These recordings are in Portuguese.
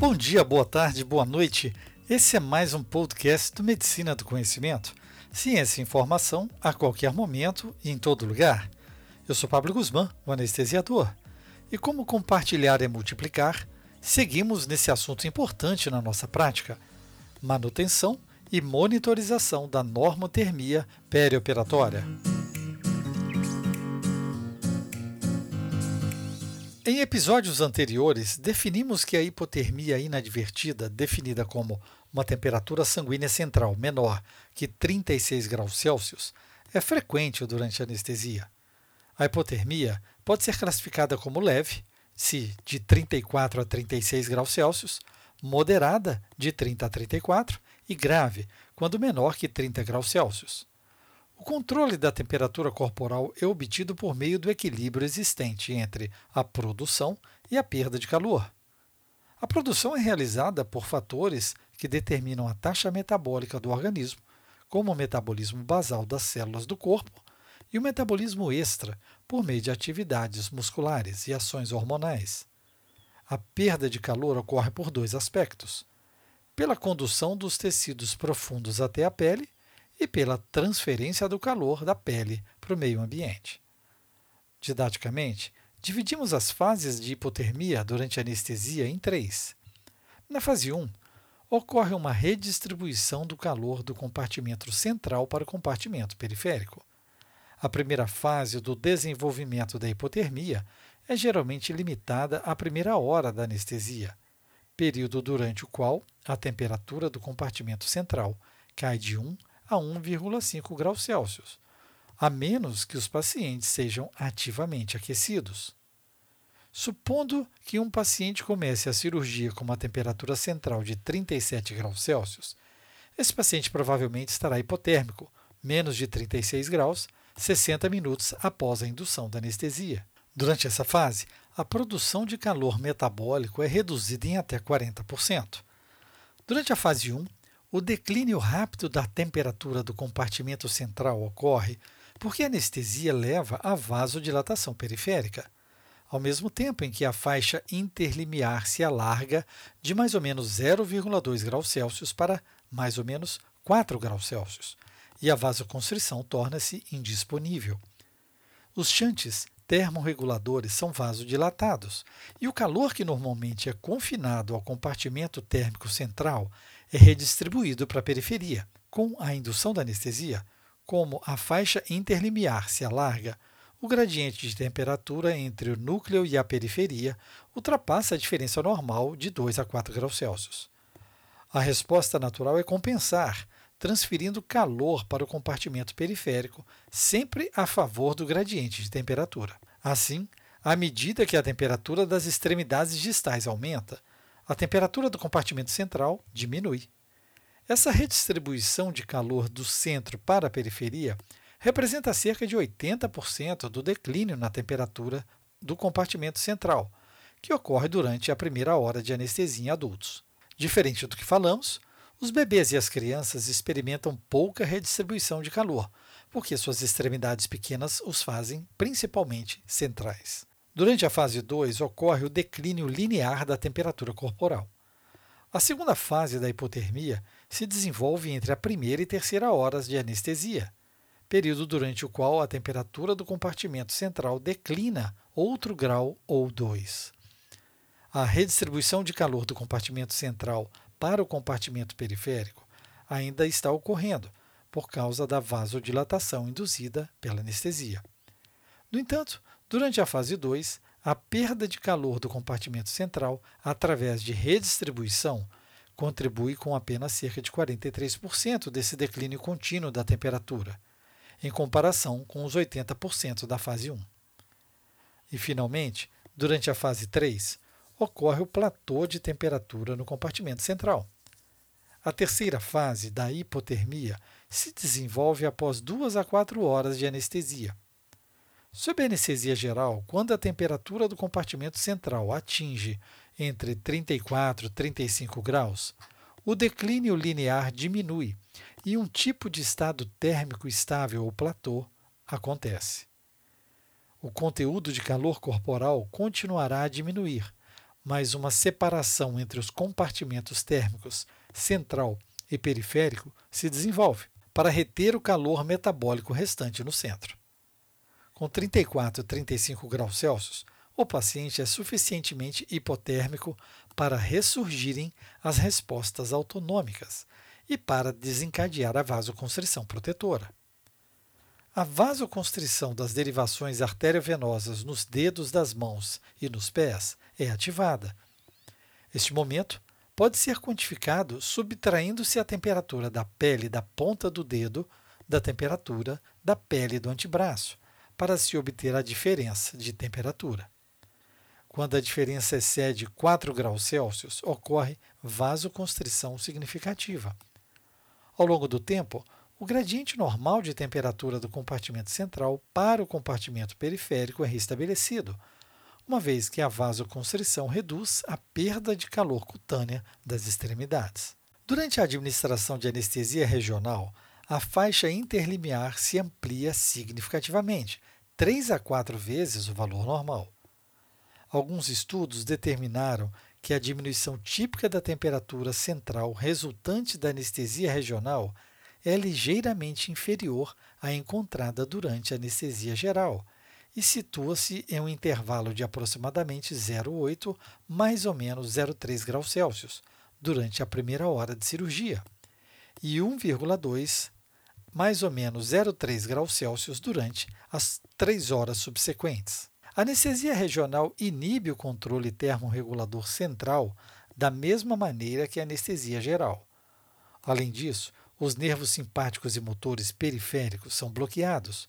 Bom dia, boa tarde, boa noite. Esse é mais um podcast do Medicina do Conhecimento. Ciência e informação a qualquer momento e em todo lugar. Eu sou Pablo Guzmán, o anestesiador. E como compartilhar é multiplicar, seguimos nesse assunto importante na nossa prática: manutenção e monitorização da normotermia perioperatória. Em episódios anteriores, definimos que a hipotermia inadvertida, definida como uma temperatura sanguínea central menor que 36 graus Celsius, é frequente durante a anestesia. A hipotermia pode ser classificada como leve, se de 34 a 36 graus Celsius, moderada, de 30 a 34, e grave, quando menor que 30 graus Celsius. O controle da temperatura corporal é obtido por meio do equilíbrio existente entre a produção e a perda de calor. A produção é realizada por fatores que determinam a taxa metabólica do organismo, como o metabolismo basal das células do corpo e o metabolismo extra, por meio de atividades musculares e ações hormonais. A perda de calor ocorre por dois aspectos: pela condução dos tecidos profundos até a pele e pela transferência do calor da pele para o meio ambiente. Didaticamente, dividimos as fases de hipotermia durante a anestesia em três. Na fase 1, ocorre uma redistribuição do calor do compartimento central para o compartimento periférico. A primeira fase do desenvolvimento da hipotermia é geralmente limitada à primeira hora da anestesia, período durante o qual a temperatura do compartimento central cai de 1 a 1,5 graus Celsius, a menos que os pacientes sejam ativamente aquecidos. Supondo que um paciente comece a cirurgia com uma temperatura central de 37 graus Celsius, esse paciente provavelmente estará hipotérmico, menos de 36 graus, 60 minutos após a indução da anestesia. Durante essa fase, a produção de calor metabólico é reduzida em até 40%. Durante a fase 1, o declínio rápido da temperatura do compartimento central ocorre porque a anestesia leva à vasodilatação periférica, ao mesmo tempo em que a faixa interlimiar se alarga de mais ou menos 0,2 graus Celsius para mais ou menos 4 graus Celsius, e a vasoconstrição torna-se indisponível. Os chantes termorreguladores são vasodilatados, e o calor que normalmente é confinado ao compartimento térmico central é redistribuído para a periferia. Com a indução da anestesia, como a faixa interlimiar se alarga, o gradiente de temperatura entre o núcleo e a periferia ultrapassa a diferença normal de 2 a 4 graus Celsius. A resposta natural é compensar, transferindo calor para o compartimento periférico, sempre a favor do gradiente de temperatura. Assim, à medida que a temperatura das extremidades distais aumenta, a temperatura do compartimento central diminui. Essa redistribuição de calor do centro para a periferia representa cerca de 80% do declínio na temperatura do compartimento central, que ocorre durante a primeira hora de anestesia em adultos. Diferente do que falamos, os bebês e as crianças experimentam pouca redistribuição de calor, porque suas extremidades pequenas os fazem principalmente centrais. Durante a fase 2 ocorre o declínio linear da temperatura corporal. A segunda fase da hipotermia se desenvolve entre a primeira e terceira horas de anestesia, período durante o qual a temperatura do compartimento central declina outro grau ou dois. A redistribuição de calor do compartimento central para o compartimento periférico ainda está ocorrendo por causa da vasodilatação induzida pela anestesia. No entanto, durante a fase 2, a perda de calor do compartimento central através de redistribuição contribui com apenas cerca de 43% desse declínio contínuo da temperatura, em comparação com os 80% da fase 1. E, finalmente, durante a fase 3, ocorre o platô de temperatura no compartimento central. A terceira fase da hipotermia se desenvolve após duas a quatro horas de anestesia. Sob anestesia geral, quando a temperatura do compartimento central atinge entre 34 e 35 graus, o declínio linear diminui e um tipo de estado térmico estável ou platô acontece. O conteúdo de calor corporal continuará a diminuir, mas uma separação entre os compartimentos térmicos central e periférico se desenvolve para reter o calor metabólico restante no centro. Com 34 e 35 graus Celsius, o paciente é suficientemente hipotérmico para ressurgirem as respostas autonômicas e para desencadear a vasoconstrição protetora. A vasoconstrição das derivações arteriovenosas nos dedos das mãos e nos pés é ativada. Este momento pode ser quantificado subtraindo-se a temperatura da pele da ponta do dedo da temperatura da pele do antebraço, para se obter a diferença de temperatura. Quando a diferença excede 4 graus Celsius, ocorre vasoconstrição significativa. Ao longo do tempo, o gradiente normal de temperatura do compartimento central para o compartimento periférico é restabelecido, uma vez que a vasoconstrição reduz a perda de calor cutânea das extremidades. Durante a administração de anestesia regional, a faixa interlimiar se amplia significativamente, 3 a 4 vezes o valor normal. Alguns estudos determinaram que a diminuição típica da temperatura central resultante da anestesia regional é ligeiramente inferior à encontrada durante a anestesia geral e situa-se em um intervalo de aproximadamente 0,8 mais ou menos 0,3 graus Celsius durante a primeira hora de cirurgia e 1,2 mais ou menos 0,3 graus Celsius durante as três horas subsequentes. A anestesia regional inibe o controle termorregulador central da mesma maneira que a anestesia geral. Além disso, os nervos simpáticos e motores periféricos são bloqueados,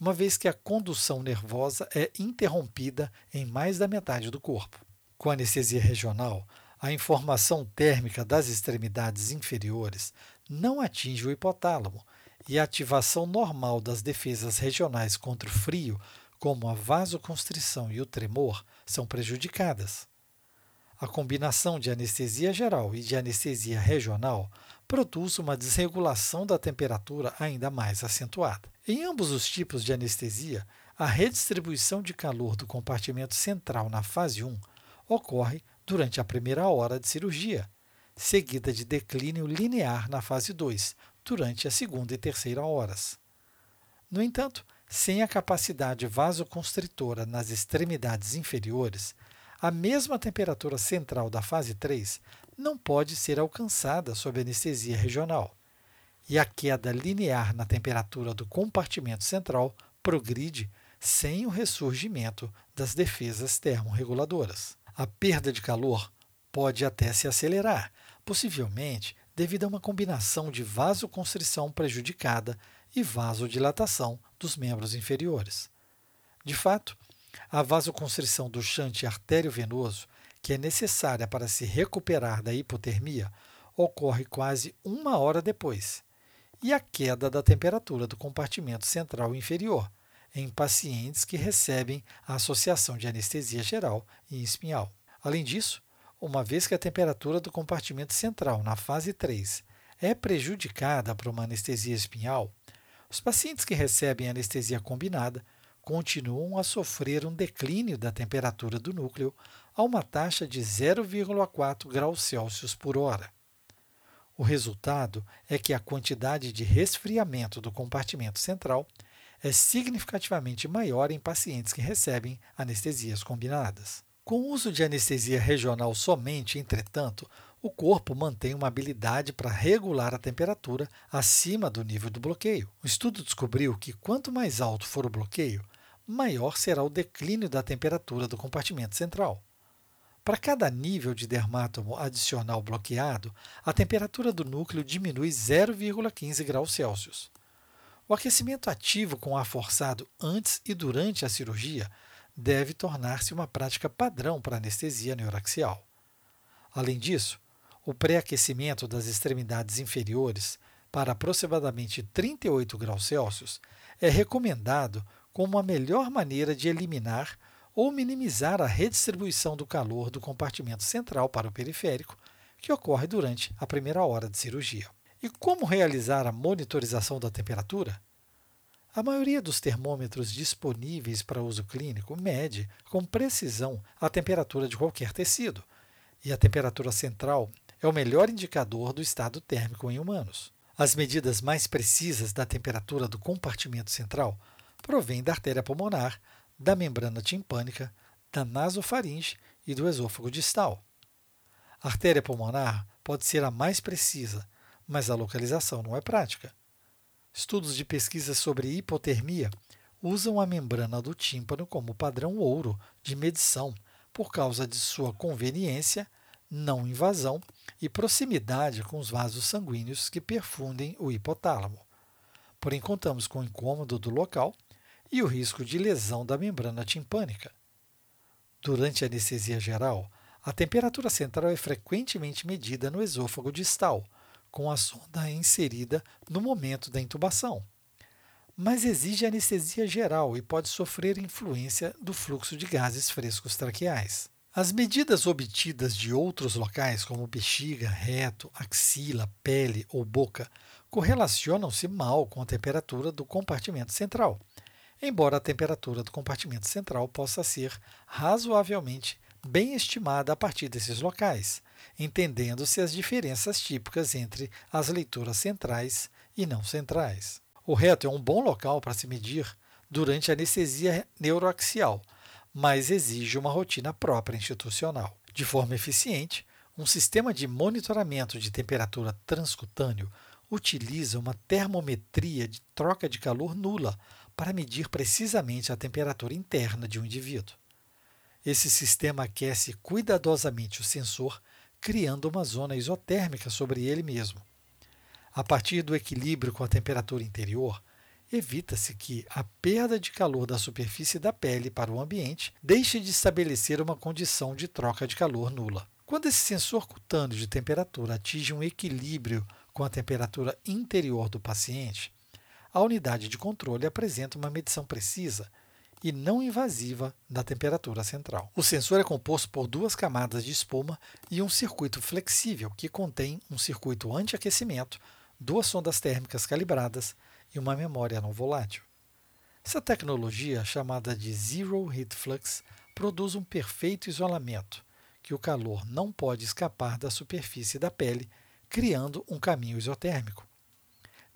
uma vez que a condução nervosa é interrompida em mais da metade do corpo. Com anestesia regional, a informação térmica das extremidades inferiores não atinge o hipotálamo e a ativação normal das defesas regionais contra o frio, como a vasoconstrição e o tremor, são prejudicadas. A combinação de anestesia geral e de anestesia regional produz uma desregulação da temperatura ainda mais acentuada. Em ambos os tipos de anestesia, a redistribuição de calor do compartimento central na fase 1 ocorre durante a primeira hora de cirurgia, seguida de declínio linear na fase 2, durante a segunda e terceira horas. No entanto, sem a capacidade vasoconstritora nas extremidades inferiores, a mesma temperatura central da fase 3 não pode ser alcançada sob anestesia regional, e a queda linear na temperatura do compartimento central progride sem o ressurgimento das defesas termorreguladoras. A perda de calor pode até se acelerar, possivelmente devido a uma combinação de vasoconstrição prejudicada e vasodilatação dos membros inferiores. De fato, a vasoconstrição do chante artério-venoso, que é necessária para se recuperar da hipotermia, ocorre quase uma hora depois, e a queda da temperatura do compartimento central inferior, em pacientes que recebem a associação de anestesia geral e espinhal. Além disso, uma vez que a temperatura do compartimento central na fase 3 é prejudicada por uma anestesia espinhal, os pacientes que recebem anestesia combinada continuam a sofrer um declínio da temperatura do núcleo a uma taxa de 0,4 graus Celsius por hora. O resultado é que a quantidade de resfriamento do compartimento central é significativamente maior em pacientes que recebem anestesias combinadas. Com o uso de anestesia regional somente, entretanto, o corpo mantém uma habilidade para regular a temperatura acima do nível do bloqueio. O estudo descobriu que quanto mais alto for o bloqueio, maior será o declínio da temperatura do compartimento central. Para cada nível de dermátomo adicional bloqueado, a temperatura do núcleo diminui 0,15 graus Celsius. O aquecimento ativo com ar forçado antes e durante a cirurgia deve tornar-se uma prática padrão para anestesia neuraxial. Além disso, o pré-aquecimento das extremidades inferiores para aproximadamente 38 graus Celsius é recomendado como a melhor maneira de eliminar ou minimizar a redistribuição do calor do compartimento central para o periférico, que ocorre durante a primeira hora de cirurgia. E como realizar a monitorização da temperatura? A maioria dos termômetros disponíveis para uso clínico mede com precisão a temperatura de qualquer tecido, e a temperatura central é o melhor indicador do estado térmico em humanos. As medidas mais precisas da temperatura do compartimento central provêm da artéria pulmonar, da membrana timpânica, da nasofaringe e do esôfago distal. A artéria pulmonar pode ser a mais precisa, mas a localização não é prática. Estudos de pesquisa sobre hipotermia usam a membrana do tímpano como padrão ouro de medição por causa de sua conveniência, não invasão e proximidade com os vasos sanguíneos que perfundem o hipotálamo. Porém, contamos com o incômodo do local e o risco de lesão da membrana timpânica. Durante a anestesia geral, a temperatura central é frequentemente medida no esôfago distal, com a sonda inserida no momento da intubação, mas exige anestesia geral e pode sofrer influência do fluxo de gases frescos traqueais. As medidas obtidas de outros locais, como bexiga, reto, axila, pele ou boca, correlacionam-se mal com a temperatura do compartimento central, embora a temperatura do compartimento central possa ser razoavelmente bem estimada a partir desses locais, entendendo-se as diferenças típicas entre as leituras centrais e não centrais. O reto é um bom local para se medir durante a anestesia neuroaxial, mas exige uma rotina própria institucional. De forma eficiente, um sistema de monitoramento de temperatura transcutâneo utiliza uma termometria de troca de calor nula para medir precisamente a temperatura interna de um indivíduo. Esse sistema aquece cuidadosamente o sensor, criando uma zona isotérmica sobre ele mesmo. A partir do equilíbrio com a temperatura interior, evita-se que a perda de calor da superfície da pele para o ambiente deixe de estabelecer uma condição de troca de calor nula. Quando esse sensor cutâneo de temperatura atinge um equilíbrio com a temperatura interior do paciente, a unidade de controle apresenta uma medição precisa e não invasiva da temperatura central. O sensor é composto por duas camadas de espuma e um circuito flexível que contém um circuito anti-aquecimento, duas sondas térmicas calibradas e uma memória não volátil. Essa tecnologia, chamada de Zero Heat Flux, produz um perfeito isolamento, que o calor não pode escapar da superfície da pele, criando um caminho isotérmico.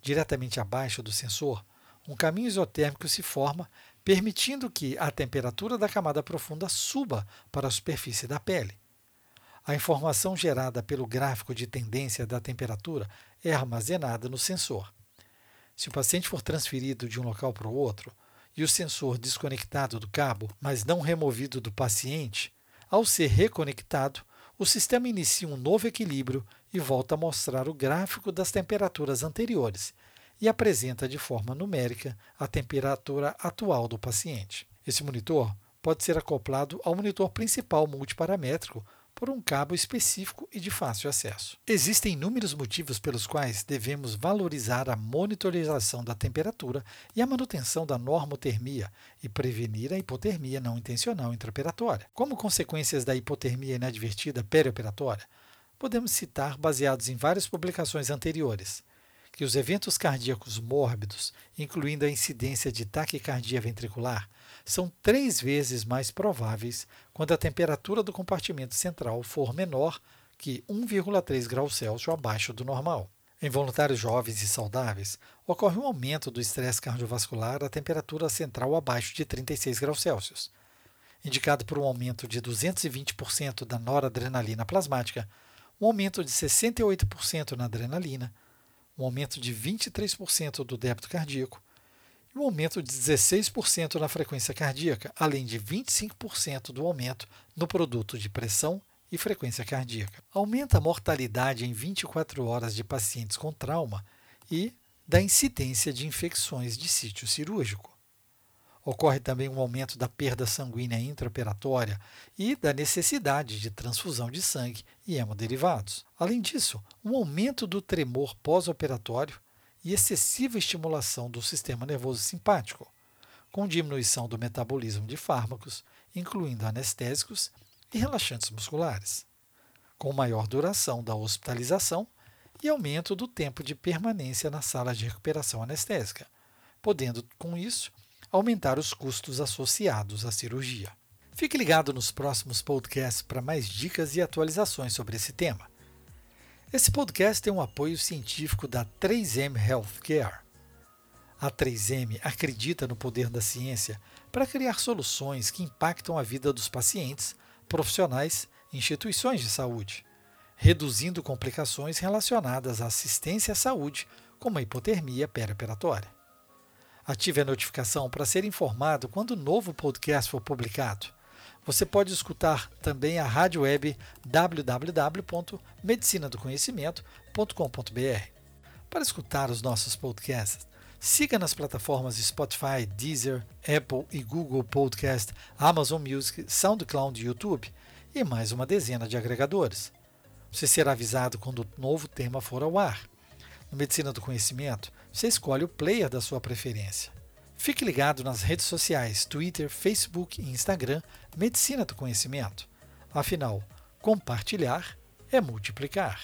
Diretamente abaixo do sensor, um caminho isotérmico se forma permitindo que a temperatura da camada profunda suba para a superfície da pele. A informação gerada pelo gráfico de tendência da temperatura é armazenada no sensor. Se o paciente for transferido de um local para o outro e o sensor desconectado do cabo, mas não removido do paciente, ao ser reconectado, o sistema inicia um novo equilíbrio e volta a mostrar o gráfico das temperaturas anteriores, e apresenta de forma numérica a temperatura atual do paciente. Esse monitor pode ser acoplado ao monitor principal multiparamétrico por um cabo específico e de fácil acesso. Existem inúmeros motivos pelos quais devemos valorizar a monitorização da temperatura e a manutenção da normotermia e prevenir a hipotermia não intencional intraoperatória. Como consequências da hipotermia inadvertida perioperatória, podemos citar baseados em várias publicações anteriores que os eventos cardíacos mórbidos, incluindo a incidência de taquicardia ventricular, são três vezes mais prováveis quando a temperatura do compartimento central for menor que 1,3 graus Celsius abaixo do normal. Em voluntários jovens e saudáveis, ocorre um aumento do estresse cardiovascular à temperatura central abaixo de 36 graus Celsius, indicado por um aumento de 220% da noradrenalina plasmática, um aumento de 68% na adrenalina, um aumento de 23% do débito cardíaco e um aumento de 16% na frequência cardíaca, além de 25% do aumento no produto de pressão e frequência cardíaca. Aumenta a mortalidade em 24 horas de pacientes com trauma e da incidência de infecções de sítio cirúrgico. Ocorre também um aumento da perda sanguínea intraoperatória e da necessidade de transfusão de sangue e hemoderivados. Além disso, um aumento do tremor pós-operatório e excessiva estimulação do sistema nervoso simpático, com diminuição do metabolismo de fármacos, incluindo anestésicos e relaxantes musculares, com maior duração da hospitalização e aumento do tempo de permanência na sala de recuperação anestésica podendo, com isso, aumentar os custos associados à cirurgia. Fique ligado nos próximos podcasts para mais dicas e atualizações sobre esse tema. Esse podcast tem um apoio científico da 3M Healthcare. A 3M acredita no poder da ciência para criar soluções que impactam a vida dos pacientes, profissionais e instituições de saúde, reduzindo complicações relacionadas à assistência à saúde, como a hipotermia perioperatória. Ative a notificação para ser informado quando o novo podcast for publicado. Você pode escutar também a rádio web www.medicinadoconhecimento.com.br. Para escutar os nossos podcasts, siga nas plataformas Spotify, Deezer, Apple e Google Podcast, Amazon Music, SoundCloud YouTube e mais uma dezena de agregadores. Você será avisado quando o novo tema for ao ar. No Medicina do Conhecimento, você escolhe o player da sua preferência. Fique ligado nas redes sociais Twitter, Facebook e Instagram Medicina do Conhecimento. Afinal, compartilhar é multiplicar.